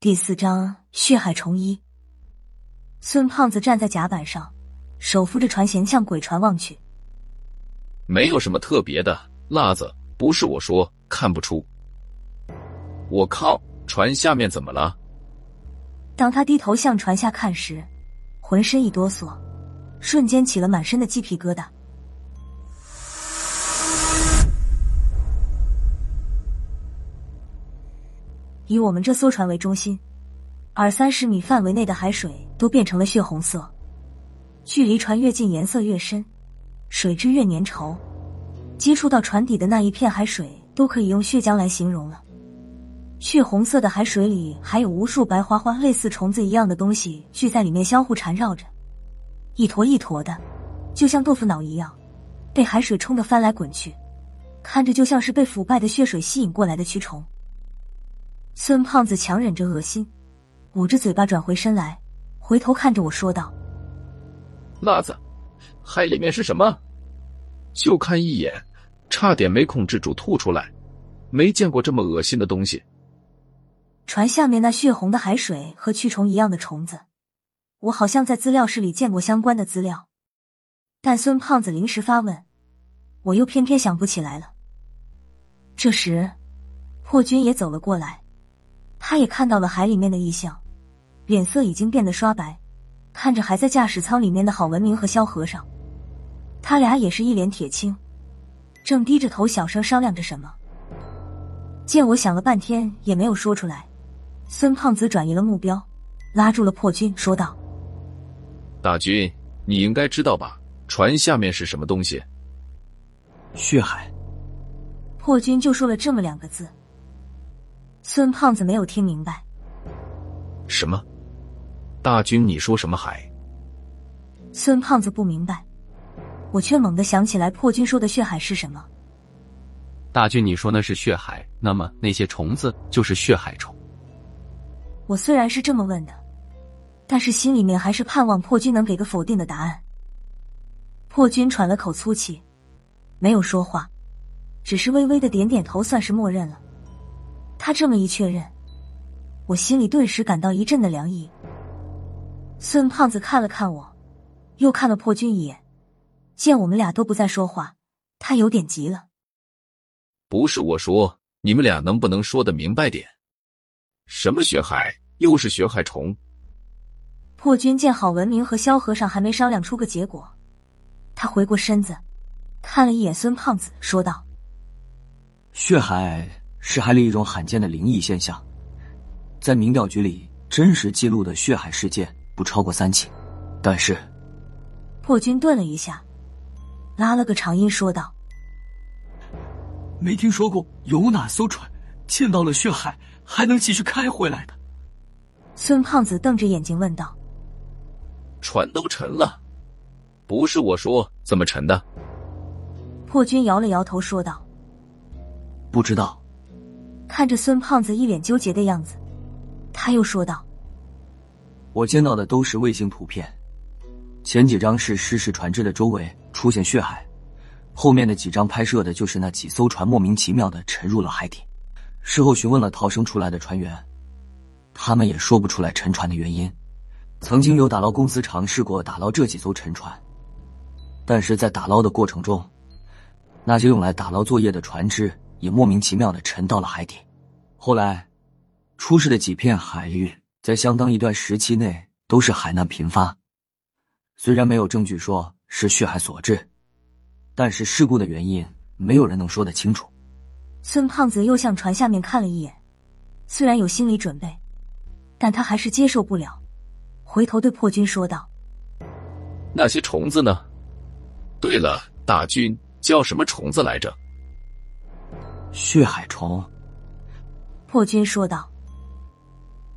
第四章血海重衣。孙胖子站在甲板上，手扶着船舷向鬼船望去。没有什么特别的，辣子，不是我说，看不出。我靠，船下面怎么了？当他低头向船下看时，浑身一哆嗦，瞬间起了满身的鸡皮疙瘩。以我们这艘船为中心，二三十米范围内的海水都变成了血红色，距离船越近，颜色越深，水质越粘稠。接触到船底的那一片海水，都可以用血浆来形容了。血红色的海水里还有无数白花花、类似虫子一样的东西聚在里面，相互缠绕着，一坨一坨的，就像豆腐脑一样，被海水冲得翻来滚去，看着就像是被腐败的血水吸引过来的蛆虫。孙胖子强忍着恶心，捂着嘴巴转回身来，回头看着我说道：“辣子，海里面是什么？就看一眼，差点没控制住吐出来。没见过这么恶心的东西。船下面那血红的海水和蛆虫一样的虫子，我好像在资料室里见过相关的资料，但孙胖子临时发问，我又偏偏想不起来了。这时，破军也走了过来。”他也看到了海里面的异象，脸色已经变得刷白，看着还在驾驶舱里面的郝文明和萧和尚，他俩也是一脸铁青，正低着头小声商量着什么。见我想了半天也没有说出来，孙胖子转移了目标，拉住了破军，说道：“大军，你应该知道吧？船下面是什么东西？”血海。破军就说了这么两个字。孙胖子没有听明白，什么？大军，你说什么海？孙胖子不明白，我却猛地想起来破军说的血海是什么。大军，你说那是血海，那么那些虫子就是血海虫。我虽然是这么问的，但是心里面还是盼望破军能给个否定的答案。破军喘了口粗气，没有说话，只是微微的点点头，算是默认了。他这么一确认，我心里顿时感到一阵的凉意。孙胖子看了看我，又看了破军一眼，见我们俩都不再说话，他有点急了。不是我说，你们俩能不能说的明白点？什么血海，又是血海虫？破军见郝文明和萧和尚还没商量出个结果，他回过身子，看了一眼孙胖子，说道：“血海。”是海里一种罕见的灵异现象，在民调局里真实记录的血海事件不超过三起，但是，破军顿了一下，拉了个长音说道：“没听说过有哪艘船见到了血海还能继续开回来的。”孙胖子瞪着眼睛问道：“船都沉了，不是我说，怎么沉的？”破军摇了摇头说道：“不知道。”看着孙胖子一脸纠结的样子，他又说道：“我见到的都是卫星图片，前几张是失事船只的周围出现血海，后面的几张拍摄的就是那几艘船莫名其妙的沉入了海底。事后询问了逃生出来的船员，他们也说不出来沉船的原因。曾经有打捞公司尝试过打捞这几艘沉船，但是在打捞的过程中，那些用来打捞作业的船只。”也莫名其妙的沉到了海底。后来，出事的几片海域在相当一段时期内都是海难频发。虽然没有证据说是血海所致，但是事故的原因没有人能说得清楚。孙胖子又向船下面看了一眼，虽然有心理准备，但他还是接受不了，回头对破军说道：“那些虫子呢？对了，大军叫什么虫子来着？”血海虫，破军说道：“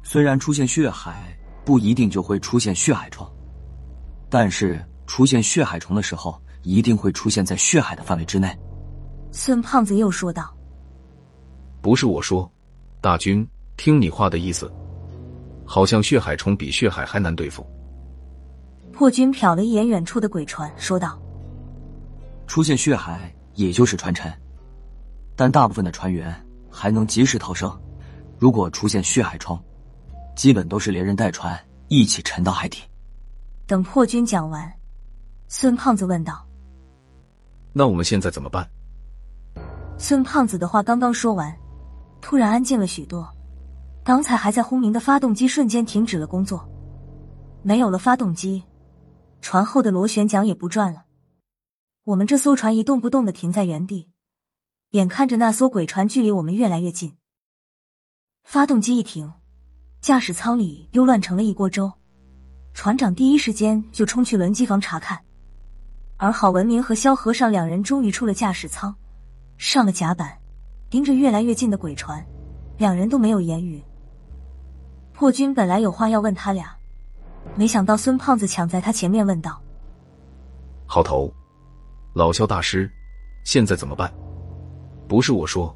虽然出现血海不一定就会出现血海虫，但是出现血海虫的时候，一定会出现在血海的范围之内。”孙胖子又说道：“不是我说，大军，听你话的意思，好像血海虫比血海还难对付。”破军瞟了一眼远处的鬼船，说道：“出现血海，也就是船沉。”但大部分的船员还能及时逃生。如果出现血海窗，基本都是连人带船一起沉到海底。等破军讲完，孙胖子问道：“那我们现在怎么办？”孙胖子的话刚刚说完，突然安静了许多。刚才还在轰鸣的发动机瞬间停止了工作，没有了发动机，船后的螺旋桨也不转了。我们这艘船一动不动的停在原地，眼看着那艘鬼船距离我们越来越近。发动机一停，驾驶舱里又乱成了一锅粥。船长第一时间就冲去轮机房查看，而郝文明和萧和尚两人终于出了驾驶舱，上了甲板，盯着越来越近的鬼船，两人都没有言语。破军本来有话要问他俩，没想到孙胖子抢在他前面问道：“好头，老萧大师，现在怎么办？不是我说，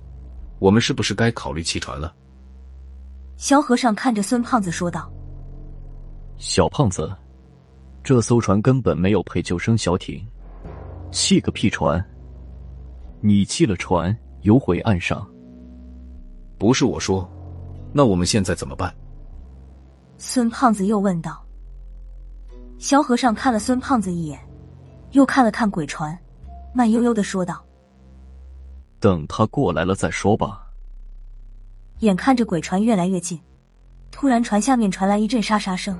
我们是不是该考虑弃船了？”萧和尚看着孙胖子说道：“小胖子，这艘船根本没有配救生小艇，弃个屁船！你弃了船，游回岸上。不是我说，那我们现在怎么办？”孙胖子又问道：“萧和尚看了孙胖子一眼，又看了看鬼船，慢悠悠的说道：‘等他过来了再说吧。’眼看着鬼船越来越近，突然船下面传来一阵沙沙声，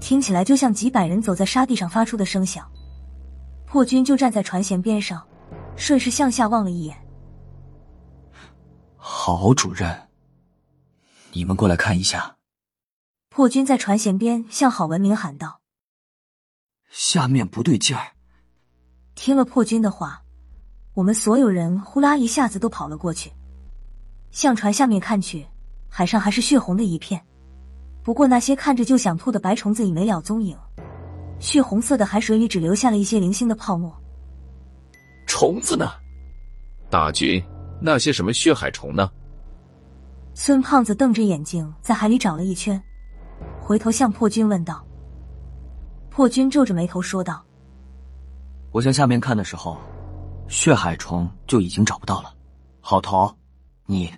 听起来就像几百人走在沙地上发出的声响。破军就站在船舷边上，顺势向下望了一眼。郝主任，你们过来看一下。”破军在船舷边向郝文明喊道：“下面不对劲儿。”听了破军的话，我们所有人呼啦一下子都跑了过去，向船下面看去，海上还是血红的一片。不过那些看着就想吐的白虫子已没了踪影，血红色的海水里只留下了一些零星的泡沫。虫子呢？大军，那些什么血海虫呢？孙胖子瞪着眼睛在海里找了一圈。回头向破军问道：“破军皱着眉头说道：‘我向下面看的时候，血海虫就已经找不到了。’好头，你